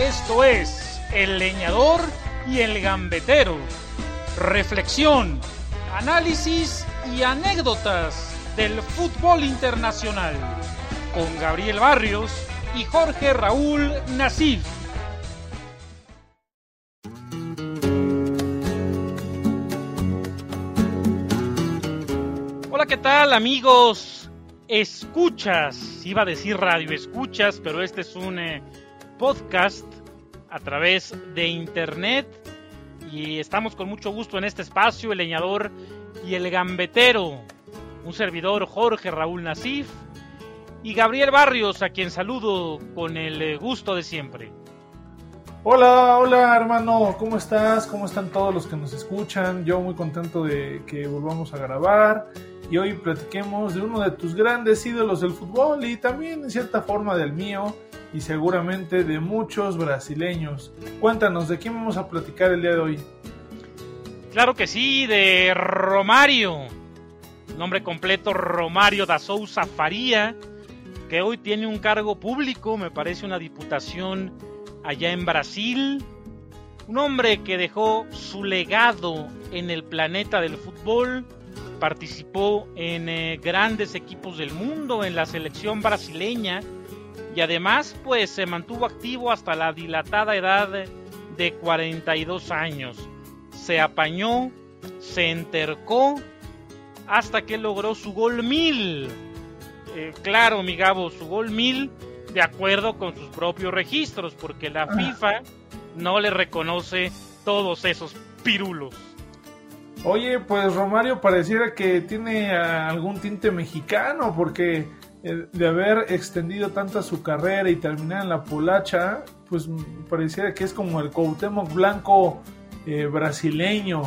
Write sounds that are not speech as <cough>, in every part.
Esto es El Leñador y el Gambetero. Reflexión, análisis y anécdotas del fútbol internacional. Con Gabriel Barrios y Jorge Raúl Nasif. Hola, ¿qué tal amigos? Escuchas, iba a decir radio escuchas, pero este es un eh, podcast a través de internet y estamos con mucho gusto en este espacio, el leñador y el gambetero, un servidor Jorge Raúl Nasif y Gabriel Barrios, a quien saludo con el eh, gusto de siempre. Hola, hola hermano, ¿cómo estás? ¿Cómo están todos los que nos escuchan? Yo muy contento de que volvamos a grabar y hoy platiquemos de uno de tus grandes ídolos del fútbol y también en cierta forma del mío y seguramente de muchos brasileños. Cuéntanos, ¿de quién vamos a platicar el día de hoy? Claro que sí, de Romario. Nombre completo Romario da Souza Faria, que hoy tiene un cargo público, me parece una diputación allá en Brasil. Un hombre que dejó su legado en el planeta del fútbol, participó en eh, grandes equipos del mundo, en la selección brasileña y además pues se mantuvo activo hasta la dilatada edad de 42 años. Se apañó, se entercó hasta que logró su gol mil. Eh, claro, mi Gabo, su gol mil de acuerdo con sus propios registros, porque la FIFA no le reconoce todos esos pirulos. Oye, pues Romario pareciera que tiene algún tinte mexicano, porque eh, de haber extendido tanta su carrera y terminar en la polacha, pues pareciera que es como el Cuauhtémoc Blanco eh, brasileño.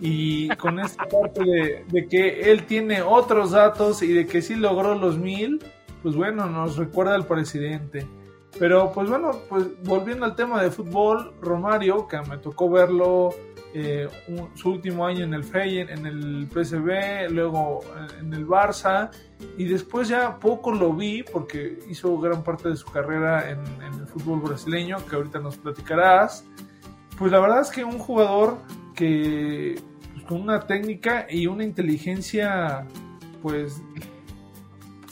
Y con <laughs> esta parte de, de, que él tiene otros datos y de que sí logró los mil, pues bueno, nos recuerda al presidente. Pero pues bueno, pues volviendo al tema de fútbol, Romario, que me tocó verlo eh, su último año en el Feyenoord, en el PSV, luego en el Barça, y después ya poco lo vi porque hizo gran parte de su carrera en, el fútbol brasileño, que ahorita nos platicarás. Pues la verdad es que un jugador que pues, con una técnica y una inteligencia, pues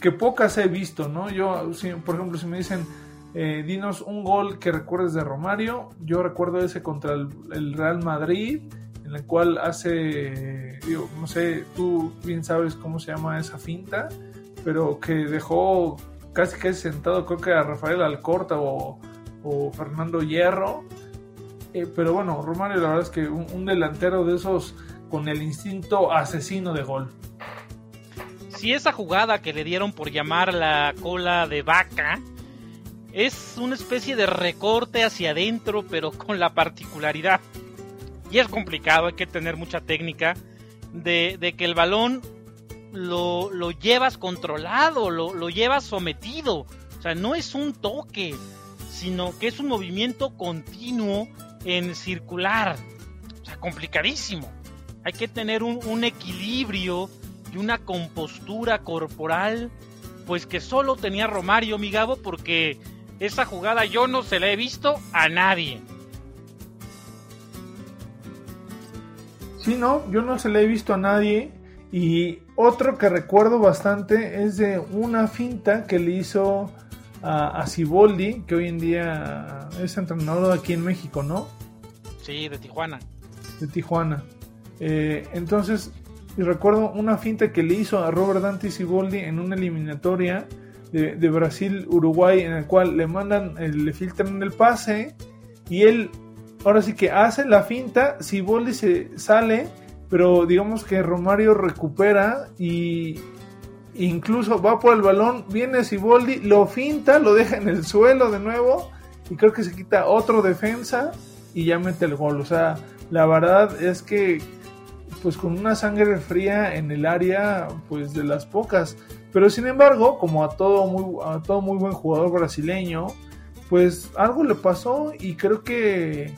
que pocas he visto, ¿no? Yo, por ejemplo, si me dicen, eh, dinos un gol que recuerdes de Romario, yo recuerdo ese contra el, Real Madrid, en el cual hace, digo, no sé, tú bien sabes cómo se llama esa finta, pero que dejó casi casi sentado, creo que a Rafael Alcorta o, Fernando Hierro. Eh, pero bueno, Romario la verdad es que un delantero de esos con el instinto asesino de gol si esa jugada que le dieron por llamar la cola de vaca es una especie de recorte hacia adentro, pero con la particularidad, y es complicado, hay que tener mucha técnica, de, que el balón lo, llevas controlado, lo, lo llevas sometido. O sea, no es un toque, sino que es un movimiento continuo en circular. O sea, complicadísimo. Hay que tener un, un equilibrio una compostura corporal, pues que solo tenía Romario, mi Gabo, porque esa jugada yo no se la he visto a nadie. Sí, no, yo no se la he visto a nadie. Y otro que recuerdo bastante es de una finta que le hizo a, Ciboldi, que hoy en día es entrenador aquí en México, ¿no? Sí, de Tijuana. De Tijuana. Eh, entonces y recuerdo una finta que le hizo a Robert Dante Siboldi en una eliminatoria de, Brasil-Uruguay, en el cual le mandan, eh, le filtran el pase y él, ahora sí que hace la finta, Siboldi se sale, pero digamos que Romario recupera y incluso va por el balón, viene Siboldi, lo finta, lo deja en el suelo de nuevo y creo que se quita otro defensa y ya mete el gol. O sea, la verdad es que pues con una sangre fría en el área, pues de las pocas. Pero sin embargo, como a todo muy, a todo muy buen jugador brasileño, pues algo le pasó y creo que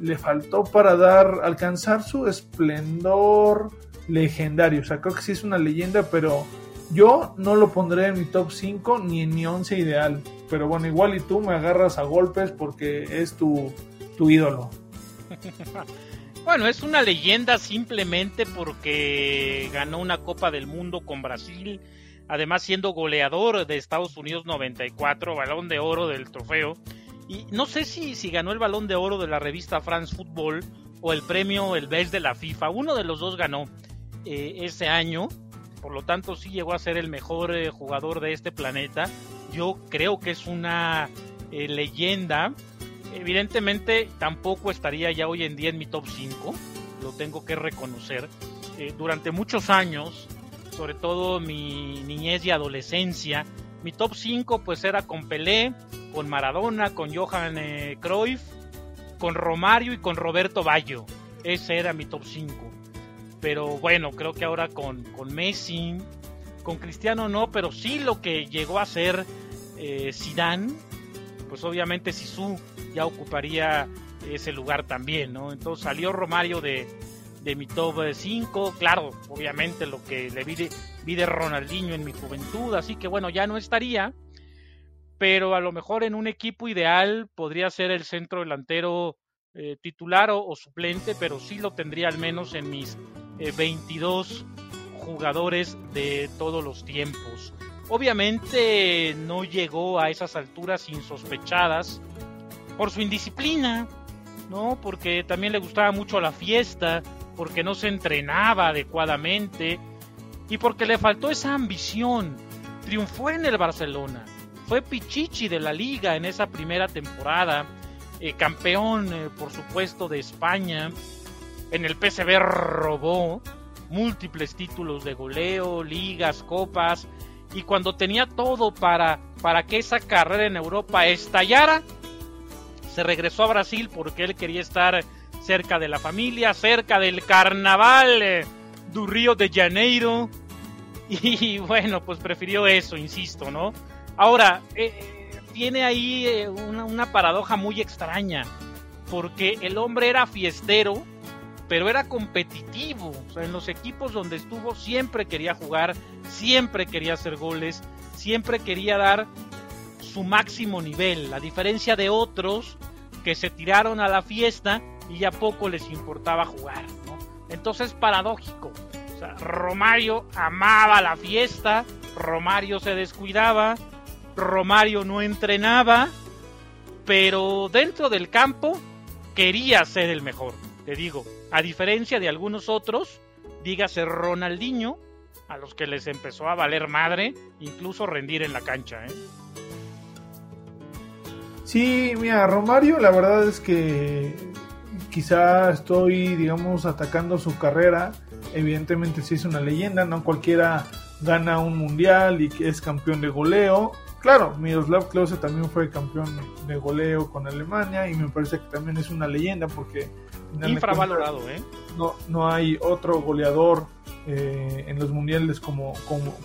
le faltó para dar, alcanzar su esplendor legendario. O sea, creo que sí es una leyenda, pero yo no lo pondré en mi top 5 ni en mi 11 ideal. pero bueno, igual y tú me agarras a golpes porque es tu, tu ídolo. <laughs> bueno, es una leyenda simplemente porque ganó una Copa del Mundo con Brasil, además siendo goleador de Estados Unidos 94, balón de oro del trofeo. Y no sé si, si ganó el balón de oro de la revista France Football o el premio El Best de la FIFA. Uno de los dos ganó eh, ese año por lo tanto sí llegó a ser el mejor eh, jugador de este planeta. Yo creo que es una eh, leyenda. Evidentemente tampoco estaría ya hoy en día en mi top 5, lo tengo que reconocer. Eh, durante muchos años, sobre todo mi niñez y adolescencia, mi top 5 pues era con Pelé, con Maradona, con Johan Cruyff, con Romario y con Roberto Baggio. Ese era mi top 5 pero bueno, creo que ahora con, con Messi, con Cristiano no, pero sí lo que llegó a ser eh, Zidane, pues obviamente Sisu ya ocuparía ese lugar también, ¿no? Entonces salió Romario de, de mi top 5, claro, obviamente lo que le vi de, Ronaldinho en mi juventud, así que bueno, ya no estaría, pero a lo mejor en un equipo ideal podría ser el centro delantero eh, titular o, suplente, pero sí lo tendría al menos en mis 22 eh, jugadores de todos los tiempos. Obviamente no llegó a esas alturas insospechadas por su indisciplina, ¿no? Porque también le gustaba mucho la fiesta, porque no se entrenaba adecuadamente y porque le faltó esa ambición. Triunfó en el Barcelona, fue Pichichi de la liga en esa primera temporada eh, campeón, eh, por supuesto, de España. En el PSV robó múltiples títulos de goleo, ligas, copas. Y cuando tenía todo para, para que esa carrera en Europa estallara, se regresó a Brasil porque él quería estar cerca de la familia, cerca del carnaval eh, du Río de Janeiro. <laughs> Y bueno, pues prefirió eso, insisto, ¿no? Ahora, tiene ahí eh, una, paradoja muy extraña, porque el hombre era fiestero, pero era competitivo. O sea, en los equipos donde estuvo siempre quería jugar, siempre quería hacer goles, siempre quería dar su máximo nivel, a diferencia de otros que se tiraron a la fiesta y ya poco les importaba jugar. Entonces, paradójico. Romario amaba la fiesta, Romario se descuidaba, Romario no entrenaba, pero dentro del campo quería ser el mejor, te digo, a diferencia de algunos otros, dígase Ronaldinho, a los que les empezó a valer madre, incluso rendir en la cancha. ¿eh? Sí, mira, Romario, la verdad es que quizá estoy, digamos, atacando su carrera. Evidentemente sí es una leyenda, no cualquiera gana un mundial y es campeón de goleo. Claro, Miroslav Klose también fue campeón de goleo con Alemania y me parece que también es una leyenda porque infravalorado, ¿eh? No, no hay otro goleador eh, en los mundiales como,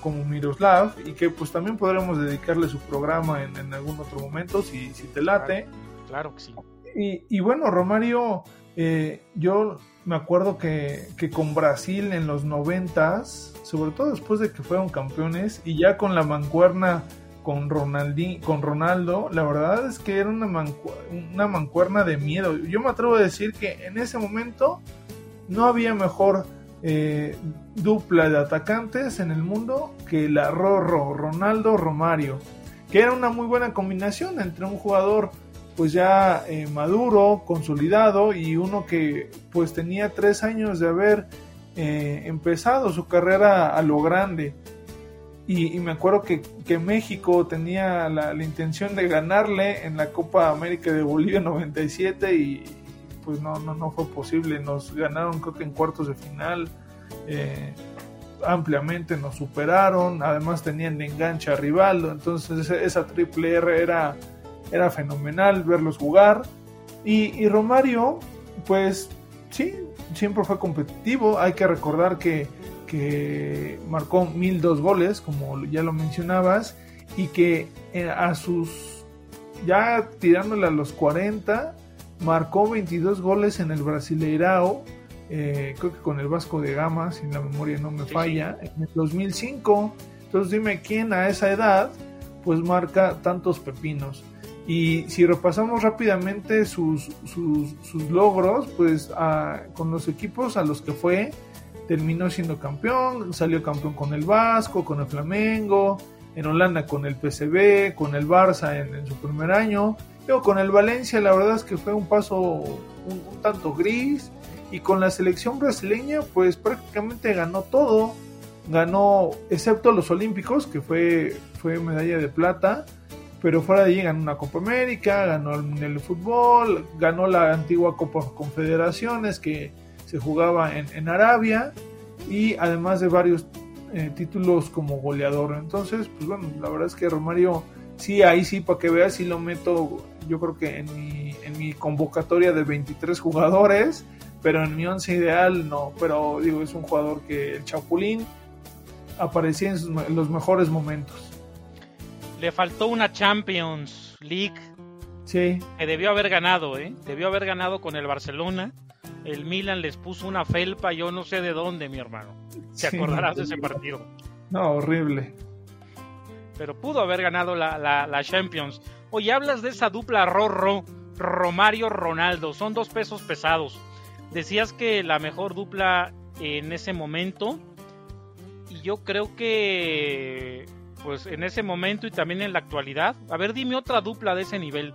como, Miroslav y que pues también podremos dedicarle su programa en, algún otro momento si, si te late. Claro, que sí. Y, bueno, Romario, eh, yo me acuerdo que, con Brasil en los noventas, sobre todo después de que fueron campeones y ya con la mancuerna con, con Ronaldo, la verdad es que era una, una mancuerna de miedo. Yo me atrevo a decir que en ese momento no había mejor eh, dupla de atacantes en el mundo que la Rorro, Ronaldo Romario, que era una muy buena combinación entre un jugador pues ya eh, maduro, consolidado y uno que pues tenía tres años de haber eh, empezado su carrera a lo grande. Y, me acuerdo que, México tenía la, intención de ganarle en la Copa América de Bolivia 97 y pues no, no, no fue posible. Nos ganaron creo que en cuartos de final. Eh, ampliamente nos superaron. Además tenían de enganche a Rivaldo. Entonces esa, triple R era, era fenomenal verlos jugar. Y, y Romario, pues sí, siempre fue competitivo. Hay que recordar que que marcó mil dos goles, como ya lo mencionabas, y que eh, a sus, ya tirándole a los 40, marcó 22 goles en el Brasileirao, eh, creo que con el Vasco de Gama, si la memoria no me falla, en el 2005. Entonces dime quién a esa edad pues marca tantos pepinos. Y si repasamos rápidamente sus, sus, logros, pues con los equipos a los que fue, terminó siendo campeón, salió campeón con el Vasco, con el Flamengo, en Holanda con el PCB, con el Barça en, su primer año. Luego con el Valencia la verdad es que fue un paso un, tanto gris y con la selección brasileña pues prácticamente ganó todo. Ganó, excepto los Olímpicos, que fue, fue medalla de plata, pero fuera de allí ganó una Copa América, ganó el Mundial de Fútbol, ganó la antigua Copa Confederaciones que se jugaba en, en Arabia y además de varios eh, títulos como goleador. Entonces, pues bueno, la verdad es que Romario, sí, ahí sí, para que veas, sí lo meto, yo creo que en mi, en mi convocatoria de 23 jugadores, pero en mi once ideal no, pero digo, es un jugador que el Chapulín aparecía en, los mejores momentos. Le faltó una Champions League. Sí. Que debió haber ganado, ¿eh? Debió haber ganado con el Barcelona el Milan les puso una felpa, yo no sé de dónde, mi hermano. ¿Te acordarás de ese partido? No, horrible. Pero pudo haber ganado la, la, Champions. Oye, hablas de esa dupla Rorro, Romario Ronaldo, son dos pesos pesados. Decías que la mejor dupla en ese momento, y yo creo que, pues en ese momento y también en la actualidad, a ver, dime otra dupla de ese nivel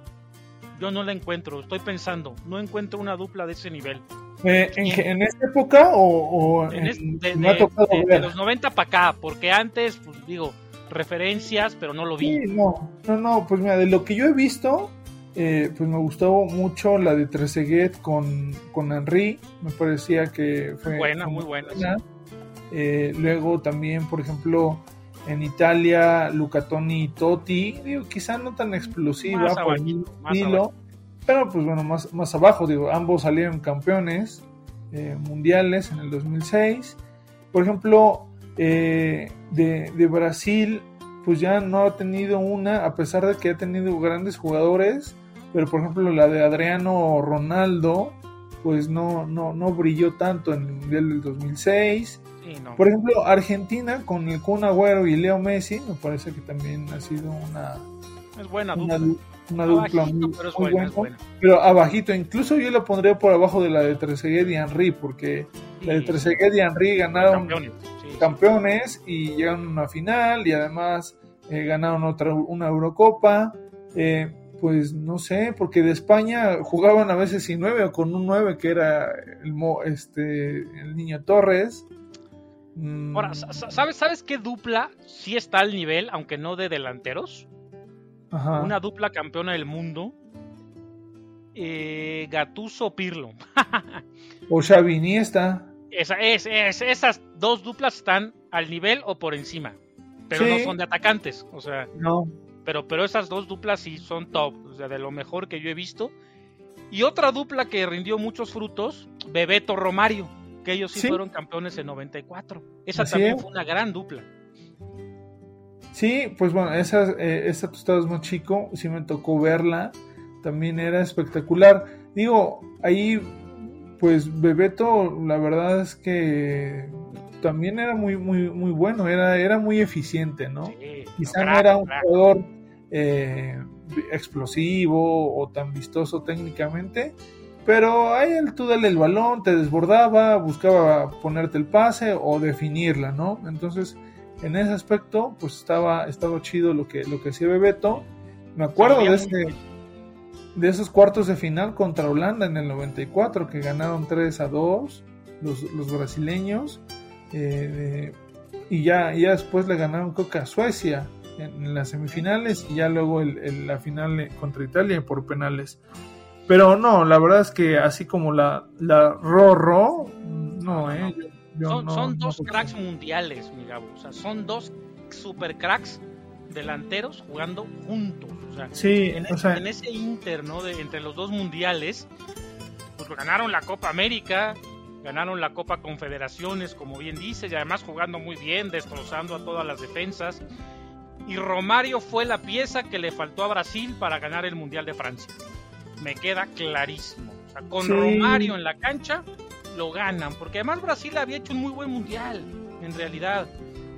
yo no la encuentro. Estoy pensando, no encuentro una dupla de ese nivel. Eh, ¿en, esta época o, en, de, los 90 para acá? Porque antes, pues digo, referencias, pero no lo vi. no, no, no, pues mira, de lo que yo he visto, eh, pues me gustó mucho la de Trezeguet con, con Henry, me parecía que fue buena, muy buena. Eh, luego también, por ejemplo, en Italia, Lucatoni y Totti, digo, quizá no tan explosiva por el estilo, pero pues bueno, más, más abajo, digo, ambos salieron campeones eh, mundiales en el 2006. Por ejemplo, eh, de, de, Brasil, pues ya no ha tenido una, a pesar de que ha tenido grandes jugadores, pero por ejemplo la de Adriano Ronaldo, pues no, no, no brilló tanto en el Mundial del 2006. Por ejemplo, Argentina con el Kun Agüero y Leo Messi, me parece que también ha sido una, es buena una, dupla. muy, buena, pero abajito, incluso yo la pondría por abajo de la de Trezeguet y Henry, porque la de Trezeguet y Henry ganaron campeones, y llegaron a una final y además eh, ganaron otra una Eurocopa. Eh, pues no sé, porque de España jugaban a veces sin nueve o con un nueve que era el, este, el niño Torres. Ahora. ¿sabes, ¿sabes qué dupla sí está al nivel, aunque no de delanteros? Una dupla campeona del mundo. Eh, Gatuso Pirlo. <laughs> o Xavi Iniesta. Esa, es, esas dos duplas están al nivel o por encima. Pero no son de atacantes. O sea. No. Pero, pero esas dos duplas sí son top. O sea, de lo mejor que yo he visto. Y otra dupla que rindió muchos frutos, Bebeto Romario que ellos sí, fueron campeones en 94. Esa también fue una gran dupla. Sí, pues bueno, esa, eh, esa tú estabas más chico, sí me tocó verla, también era espectacular. Digo, ahí, pues Bebeto, la verdad es que también era muy, muy, muy bueno, era, era muy eficiente, ¿no? Quizá no, era un jugador eh, explosivo o tan vistoso técnicamente, pero ahí tú dale el balón, te desbordaba, buscaba ponerte el pase o definirla, ¿no? Entonces, en ese aspecto, pues estaba, estaba chido lo que, lo que hacía Bebeto. Me acuerdo de, ese, de esos cuartos de final contra Holanda en el 94, que ganaron 3 a 2 los, brasileños. Eh, y ya, ya después le ganaron creo a Suecia en, las semifinales y ya luego la final contra Italia por penales. Pero no, la verdad es que así como la, la Rorro, no, ¿eh? son, dos cracks mundiales, mi Gabo. O sea, son dos super cracks delanteros jugando juntos. O sea, sí, en, ese inter, ¿no? De, entre los dos mundiales, pues ganaron la Copa América, ganaron la Copa Confederaciones, como bien dices, y además jugando muy bien, destrozando a todas las defensas. Y Romario fue la pieza que le faltó a Brasil para ganar el Mundial de Francia me queda clarísimo. O sea, con Romario en la cancha lo ganan, porque además Brasil había hecho un muy buen mundial, en realidad.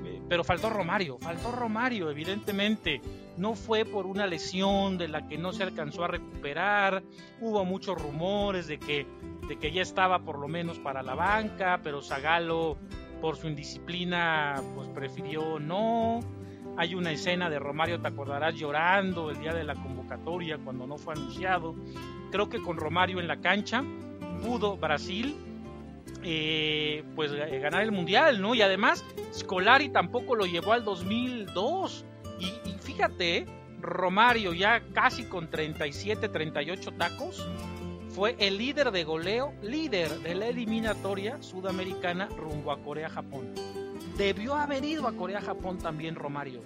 Eh, pero faltó Romario, faltó Romario, evidentemente. no fue por una lesión de la que no se alcanzó a recuperar, hubo muchos rumores de que, de que ya estaba por lo menos para la banca, pero Zagalo por su indisciplina pues prefirió no. Hay una escena de Romario, te acordarás, llorando el día de la convocatoria cuando no fue anunciado. Creo que con Romario en la cancha pudo Brasil eh, pues eh, ganar el mundial, ¿no? Y además Scolari tampoco lo llevó al 2002. Y, fíjate, Romario ya casi con 37, 38 tacos, fue el líder de goleo, líder de la eliminatoria sudamericana rumbo a Corea-Japón. Debió haber ido a Corea-Japón también Romario.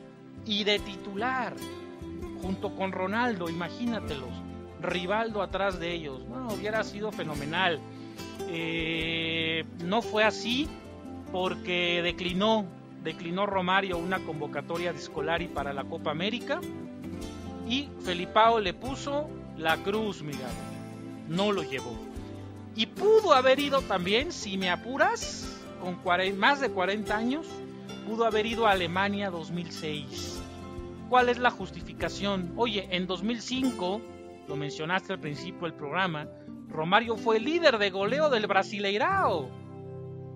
Y de titular, junto con Ronaldo, imagínatelos. Rivaldo atrás de ellos. No, hubiera sido fenomenal. Eh, no fue así porque declinó, declinó Romario una convocatoria de Scolari para la Copa América y Felipao le puso la cruz, mira, no lo llevó. Y pudo haber ido también, si me apuras, con más de 40 años, pudo haber ido a Alemania 2006. ¿Cuál es la justificación? Oye, en 2005, lo mencionaste al principio del programa, Romario fue líder de goleo del Brasileirao.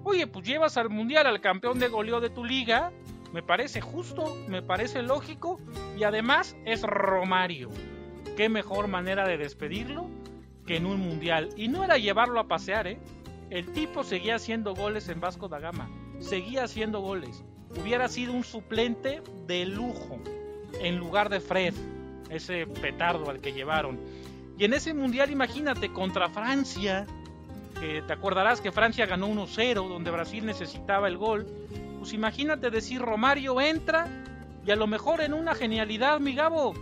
Oye, pues llevas al Mundial al campeón de goleo de tu liga. Me parece justo, me parece lógico y además es Romario. Qué mejor manera de despedirlo que en un Mundial. Y no era llevarlo a pasear, ¿eh? El tipo seguía haciendo goles en Vasco da Gama. Seguía haciendo goles. Hubiera sido un suplente de lujo en lugar de Fred, ese petardo al que llevaron. Y en ese mundial, imagínate, contra Francia, que te acordarás que Francia ganó 1-0, donde Brasil necesitaba el gol. Pues imagínate decir Romario entra y a lo mejor en una genialidad, mi Gabo,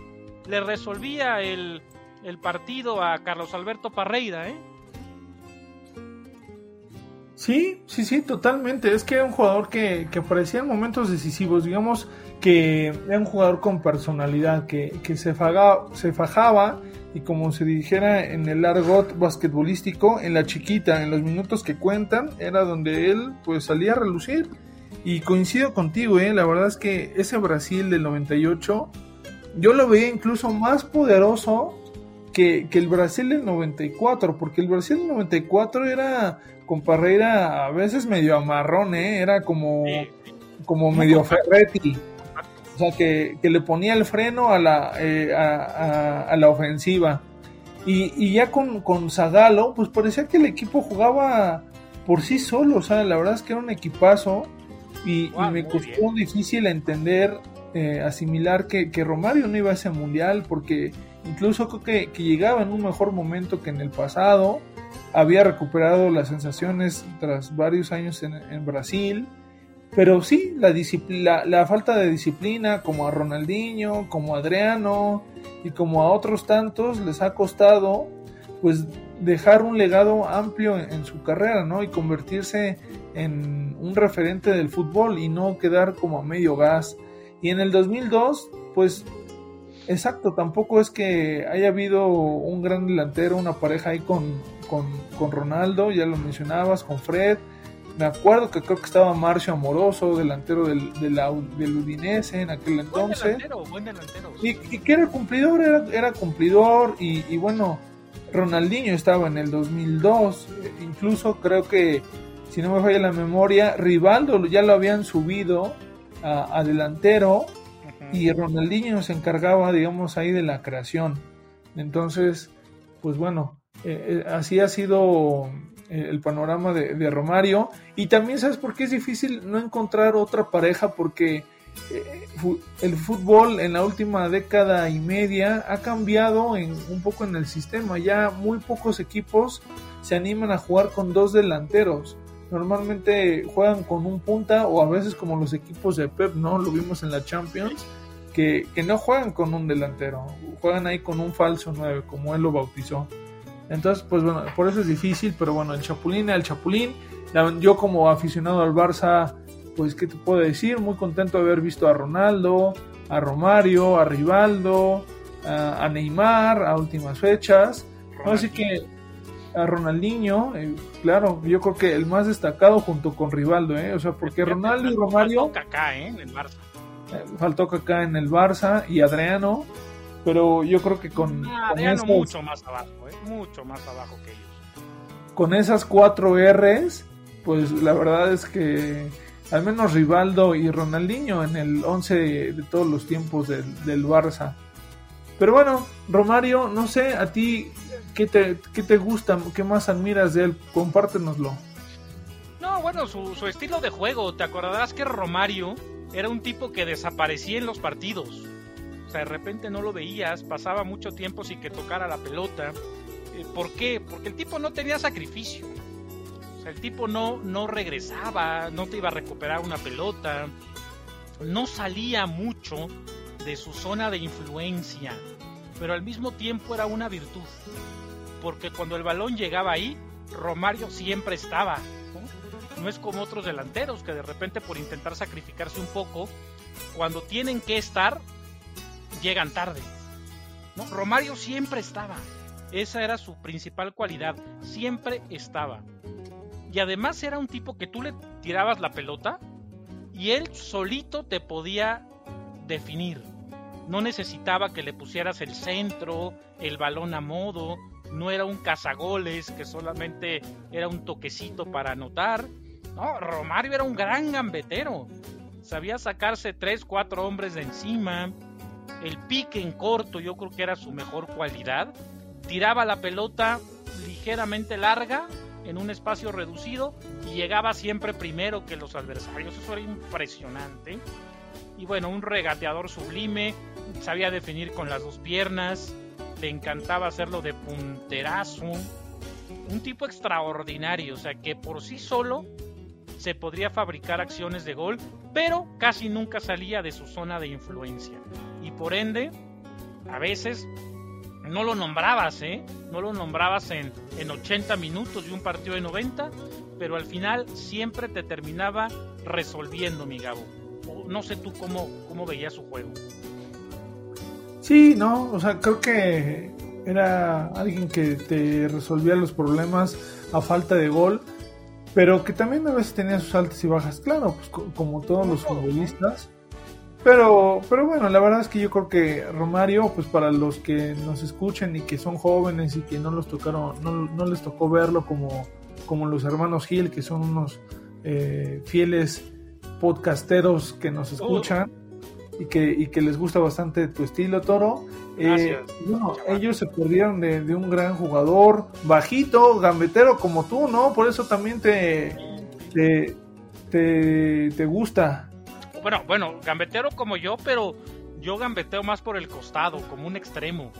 le resolvía el, el partido a Carlos Alberto Parreira, ¿eh? Sí, sí, sí, totalmente. Es que era un jugador que, que aparecía en momentos decisivos, digamos que era un jugador con personalidad, que, que se, se fajaba y como se dijera en el argot basquetbolístico, en la chiquita, en los minutos que cuentan, era donde él pues salía a relucir. Y coincido contigo, ¿eh? la verdad es que ese Brasil del 98, yo lo veía incluso más poderoso que, el Brasil del 94, porque el Brasil del 94 era con Parreira a veces medio amarrón, ¿eh? era como, como medio Ferretti. O sea, que, le ponía el freno a la, eh, a, la ofensiva. Y, ya con, con Zagalo, pues parecía que el equipo jugaba por sí solo. O sea, la verdad es que era un equipazo. Y, me costó difícil entender, eh, asimilar que, Romario no iba a ese mundial. Porque incluso creo que, que llegaba en un mejor momento que en el pasado. Había recuperado las sensaciones tras varios años en, en Brasil pero sí, la, la, la, falta de disciplina, como a Ronaldinho, como a Adriano y como a otros tantos, les ha costado pues dejar un legado amplio en, su carrera, ¿no? Y convertirse en un referente del fútbol y no quedar como a medio gas. Y en el 2002, pues, exacto, tampoco es que haya habido un gran delantero, una pareja ahí con, con, con Ronaldo, ya lo mencionabas, con Fred, me acuerdo que creo que estaba Marcio Amoroso, delantero del, del Udinese en aquel entonces. Buen delantero, buen delantero. Y, que era cumplidor, era, cumplidor. Y, bueno, Ronaldinho estaba en el 2002. Incluso creo que, si no me falla la memoria, Rivaldo ya lo habían subido a, delantero. Y Ronaldinho se encargaba, digamos, ahí de la creación. Entonces, pues bueno, eh, eh, así ha sido eh, el panorama de, Romario. Y también sabes por qué es difícil no encontrar otra pareja porque eh, el fútbol en la última década y media ha cambiado en, un poco en el sistema. Ya muy pocos equipos se animan a jugar con dos delanteros. Normalmente juegan con un punta o a veces como los equipos de Pep, ¿no? Lo vimos en la Champions, que, que no juegan con un delantero, juegan ahí con un falso 9, como él lo bautizó. Entonces, pues bueno, por eso es difícil, pero bueno, el Chapulín, el Chapulín, yo como aficionado al Barça, pues qué te puedo decir, muy contento de haber visto a Ronaldo, a Romario, a Rivaldo, a, Neymar a últimas fechas, así que a Ronaldinho, eh, claro, yo creo que el más destacado junto con Rivaldo, ¿eh? o sea, porque Ronaldo y Romario... Kaká, ¿eh? En el Barça. Eh, faltó Kaká en el Barça y Adriano, pero yo creo que con, ah, Adriano mucho más abajo, ¿eh? mucho más abajo que ellos. Con esas cuatro R's, pues la verdad es que al menos Rivaldo y Ronaldinho en el 11 de, todos los tiempos del, del, Barça. Pero bueno, Romario, no sé, a ti, ¿qué te, qué te gusta? ¿Qué más admiras de él? Compártenoslo. No, bueno, su, estilo de juego. Te acordarás que Romario era un tipo que desaparecía en los partidos. O sea, de repente no lo veías, pasaba mucho tiempo sin que tocara la pelota. Eh, ¿Por qué? Porque el tipo no tenía sacrificio el tipo no, no regresaba, no te iba a recuperar una pelota, no salía mucho de su zona de influencia, pero al mismo tiempo era una virtud, porque cuando el balón llegaba ahí, Romario siempre estaba. ¿no? es como otros delanteros que de repente por intentar sacrificarse un poco, cuando tienen que estar, llegan tarde. Romario siempre estaba. Esa era su principal cualidad, siempre estaba. Y además era un tipo que tú le tirabas la pelota y él solito te podía definir. No necesitaba que le pusieras el centro, el balón a modo, no era un cazagoles que solamente era un toquecito para anotar. No, Romario era un gran gambetero. Sabía sacarse tres, cuatro hombres de encima. El pique en corto yo creo que era su mejor cualidad. Tiraba la pelota ligeramente larga en un espacio reducido y llegaba siempre primero que los adversarios. Eso era impresionante. Y bueno, un regateador sublime, sabía definir con las dos piernas, le encantaba hacerlo de punterazo. Un tipo extraordinario, o sea que por sí solo se podría fabricar acciones de gol, pero casi nunca salía de su zona de influencia. Y por ende, a veces no lo nombrabas, ¿eh? No lo nombrabas en, en 80 minutos de un partido de 90, pero al final siempre te terminaba resolviendo, mi Gabo. No sé tú cómo, cómo veías su juego. Sí, no, o sea, creo que era alguien que te resolvía los problemas a falta de gol, pero que también a veces tenía sus altas y bajas, claro, pues como todos los futbolistas. Pero, pero bueno, la verdad es que yo creo que Romario, pues para los que nos escuchen y que son jóvenes y que no los tocaron, no, les tocó verlo como, como los hermanos Gil, que son unos eh, fieles podcasteros que nos escuchan y, que, y que les gusta bastante tu estilo, Toro. Eh, bueno, ellos se perdieron de, de, un gran jugador, bajito, gambetero como tú, ¿no? Por eso también te, te, te, te gusta bueno, bueno, gambetero como yo, pero yo gambeteo más por el costado, como un extremo.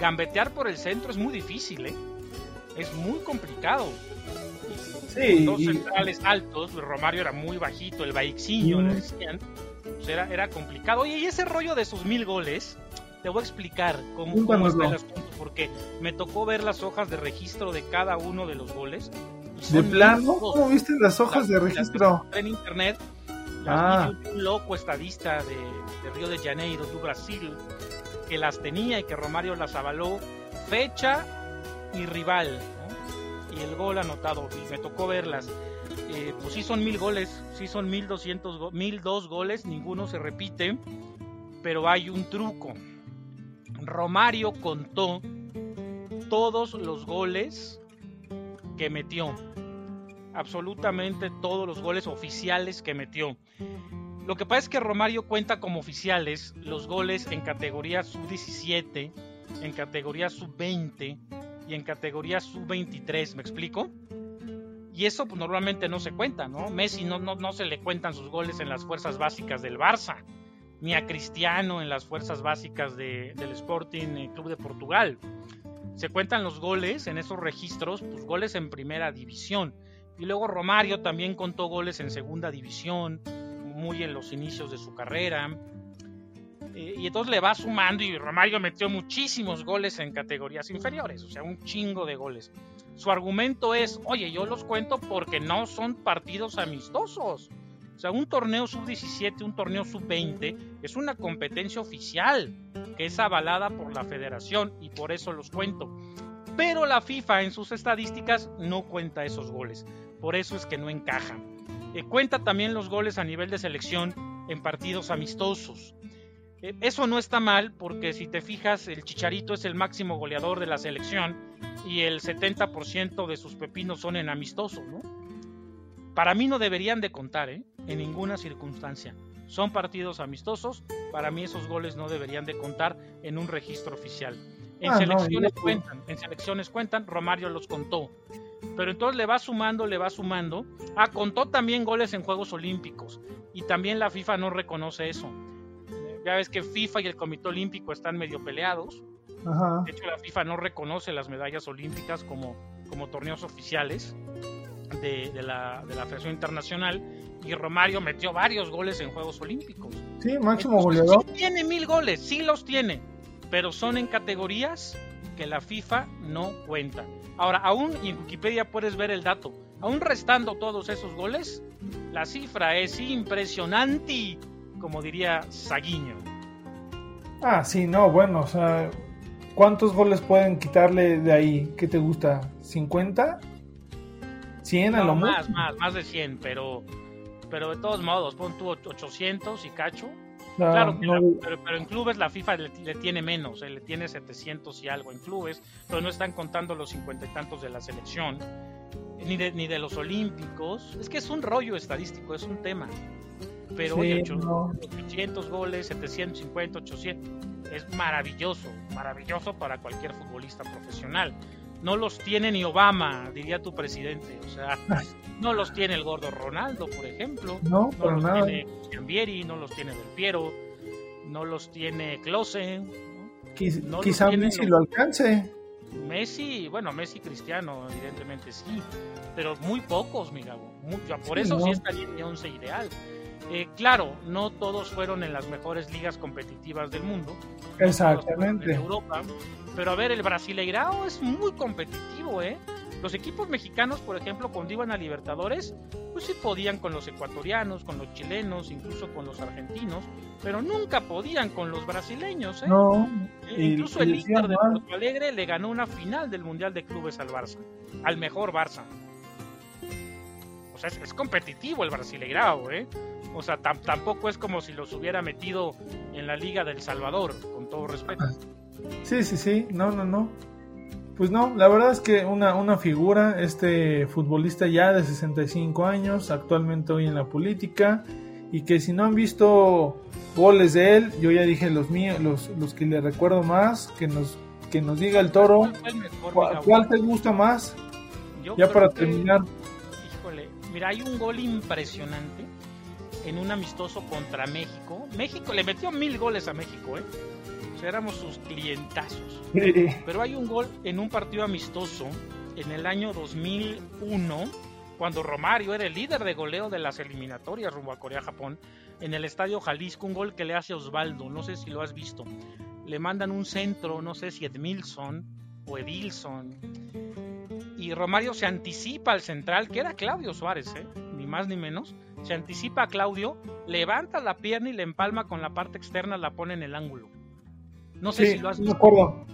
Gambetear por el centro es muy difícil, ¿eh? Es muy complicado. Sí, dos centrales altos, Romario era muy bajito, el Baixiño, le decían. Pues era, era complicado. Oye, y ese rollo de sus mil goles, te voy a explicar cómo, cómo está el asunto, porque me tocó ver las hojas de registro de cada uno de los goles. ¿De plano? ¿Cómo viste las hojas de registro? En internet Ah. un loco estadista de, Río de Janeiro, de Brasil, que las tenía y que Romario las avaló, fecha y rival, el gol anotado, y me tocó verlas. Eh, pues sí son mil goles, sí son mil doscientos, mil dos goles, ninguno se repite, pero hay un truco. Romario contó todos los goles que metió absolutamente todos los goles oficiales que metió. Lo que pasa es que Romario cuenta como oficiales los goles en categoría sub-17, en categoría sub-20 y en categoría sub-23, ¿me explico? Y eso pues, normalmente no se cuenta, ¿no? Messi no, no, no se le cuentan sus goles en las fuerzas básicas del Barça, ni a Cristiano en las fuerzas básicas del Sporting eh, Club de Portugal. Se cuentan los goles en esos registros, pues goles en primera división. Y luego Romario también contó goles en segunda división, muy en los inicios de su carrera. Y entonces le va sumando y Romario metió muchísimos goles en categorías inferiores, o sea, un chingo de goles. Su argumento es, oye, yo los cuento porque no son partidos amistosos. O sea, un torneo sub-17, un torneo sub-20 es una competencia oficial que es avalada por la federación y por eso los cuento. Pero la FIFA en sus estadísticas no cuenta esos goles por eso es que no encaja. Eh, cuenta también los goles a nivel de selección, en partidos amistosos. Eh, eso no está mal porque si te fijas, el Chicharito es el máximo goleador de la selección y el 70% de sus pepinos son en amistosos, ¿no? Para mí no deberían de contar, ¿eh? En ninguna circunstancia. Son partidos amistosos, para mí esos goles no deberían de contar en un registro oficial. En ah, selecciones cuentan, en selecciones cuentan, Romario los contó. Pero entonces le va sumando, le va sumando. Ah, contó también goles en Juegos Olímpicos. Y también la FIFA no reconoce eso. Ya ves que FIFA y el Comité Olímpico están medio peleados. De hecho, la FIFA no reconoce las medallas olímpicas como, como torneos oficiales de, la, de la Federación Internacional. Y Romario metió varios goles en Juegos Olímpicos. Sí, máximo goleador. Sí tiene mil goles, sí los tiene pero son en categorías que la FIFA no cuenta. Ahora, aún en Wikipedia puedes ver el dato. Aún restando todos esos goles, la cifra es impresionante, como diría Saguiño. Ah, sí, no, bueno, o sea, ¿cuántos goles pueden quitarle de ahí? ¿Qué te gusta? ¿50? ¿100 a lo más, más, más de 100, pero, pero de todos modos, pon tú 800 y cacho claro, pero, en clubes la FIFA le, tiene menos, eh, le tiene 700 y algo en clubes, pero no están contando los cincuenta y tantos de la selección, ni de, ni de los olímpicos. Es que es un rollo estadístico, es un tema. Pero oye, 800 goles, 750, 800, es maravilloso, maravilloso para cualquier futbolista profesional. No los tiene ni Obama, diría tu presidente. O sea, <laughs> no los tiene el gordo Ronaldo, por ejemplo. No, no los tiene Cambieri, no los tiene Del Piero, no los tiene Close. quizá Messi lo alcance. Messi, bueno, Messi Cristiano, evidentemente sí, pero muy pocos, mi Gabo. por eso sí estaría en mi once ideal. Eh, claro, no todos fueron en las mejores ligas competitivas del mundo. Exactamente. En Europa. Pero a ver, el Brasileirao es muy competitivo, ¿eh? Los equipos mexicanos, por ejemplo, cuando iban a Libertadores, pues sí podían con los ecuatorianos, con los chilenos, incluso con los argentinos, pero nunca podían con los brasileños, ¿eh? No. E incluso el Inter de Porto Alegre le ganó una final del Mundial de Clubes al Barça, al mejor Barça. O sea, es, competitivo el Brasileirao, ¿eh? O sea, tampoco es como si los hubiera metido en la Liga del Salvador, con todo respeto. <laughs> Sí, sí, sí, no, no, no. Pues no, la verdad es que una, una figura, este futbolista ya de 65 años, actualmente hoy en la política, y que si no han visto goles de él, yo ya dije los míos, los, los que le recuerdo más, que nos, que nos diga el toro, ¿cuál, te gusta más? ya para terminar. Híjole, mira, hay un gol impresionante en un amistoso contra México. México le metió mil goles a México, ¿eh? Éramos sus clientazos. Pero hay un gol en un partido amistoso en el año 2001, cuando Romario era el líder de goleo de las eliminatorias rumbo a Corea-Japón, en el Estadio Jalisco, un gol que le hace Osvaldo, no sé si lo has visto. Le mandan un centro, no sé si Edmilson o Edilson. Y Romario se anticipa al central, que era Claudio Suárez, ¿eh? ni más ni menos. Se anticipa a Claudio, levanta la pierna y le empalma con la parte externa, la pone en el ángulo. No sé si lo has visto. Me acuerdo.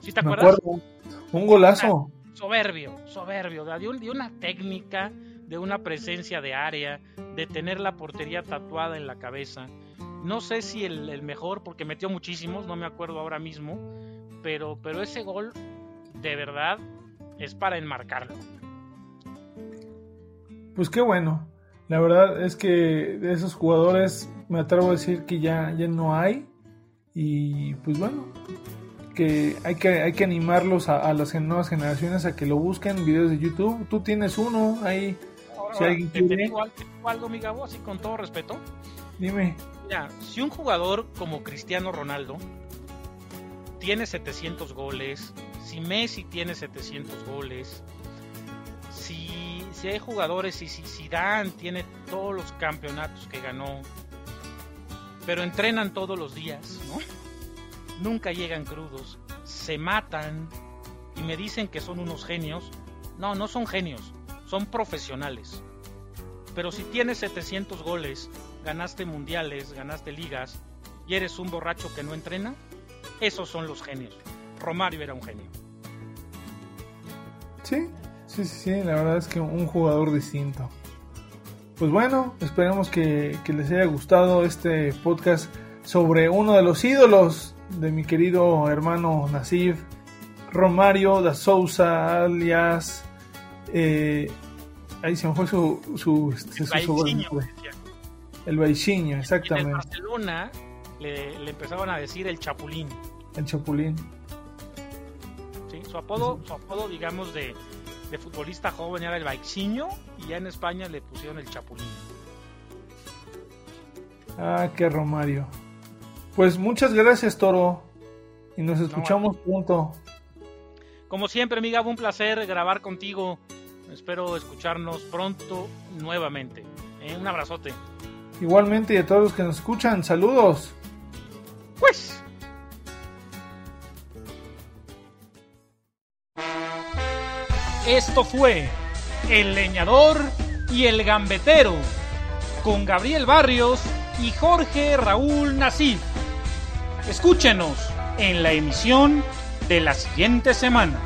¿Sí te acuerdas? Un golazo. Soberbio, soberbio. De, una técnica, de una presencia de área, de tener la portería tatuada en la cabeza. No sé si el, mejor, porque metió muchísimos, no me acuerdo ahora mismo. Pero, pero ese gol, de verdad, es para enmarcarlo. Pues qué bueno. La verdad es que de esos jugadores me atrevo a decir que ya, ya no hay. Y pues bueno, que hay que, hay que animarlos a, las nuevas generaciones a que lo busquen, videos de YouTube. Tú tienes uno ahí. si alguien te, digo, algo, mi Gabo, así con todo respeto. Dime. Mira, si un jugador como Cristiano Ronaldo tiene 700 goles, si Messi tiene 700 goles, si, si hay jugadores, y si Zidane tiene todos los campeonatos que ganó, pero entrenan todos los días, ¿no? Nunca llegan crudos, se matan y me dicen que son unos genios. No, no son genios, son profesionales. Pero si tienes 700 goles, ganaste mundiales, ganaste ligas y eres un borracho que no entrena, esos son los genios. Romario era un genio. Sí, sí, sí, la verdad es que un jugador distinto. Pues bueno, esperemos que, que les haya gustado este podcast sobre uno de los ídolos de mi querido hermano Nasif, Romario da Sousa, alias. Eh, ahí se me fue su. su, este, El su Baixinho, el Baixinho, En el exactamente. Barcelona le, le empezaban a decir el Chapulín. El Chapulín. ¿sí? Su apodo, su apodo, digamos, de, de futbolista joven era el Baixinho y ya en España le pusieron el Chapulín. Ah, qué Romario. Pues muchas gracias, Toro. Y nos escuchamos pronto. Como siempre, amiga, fue un placer grabar contigo. Espero escucharnos pronto nuevamente. ¿eh? Un abrazote. Igualmente, y a todos los que nos escuchan, saludos. Pues. Esto fue El Leñador y el Gambetero con Gabriel Barrios y Jorge Raúl Nasif. Escúchenos en la emisión de la siguiente semana.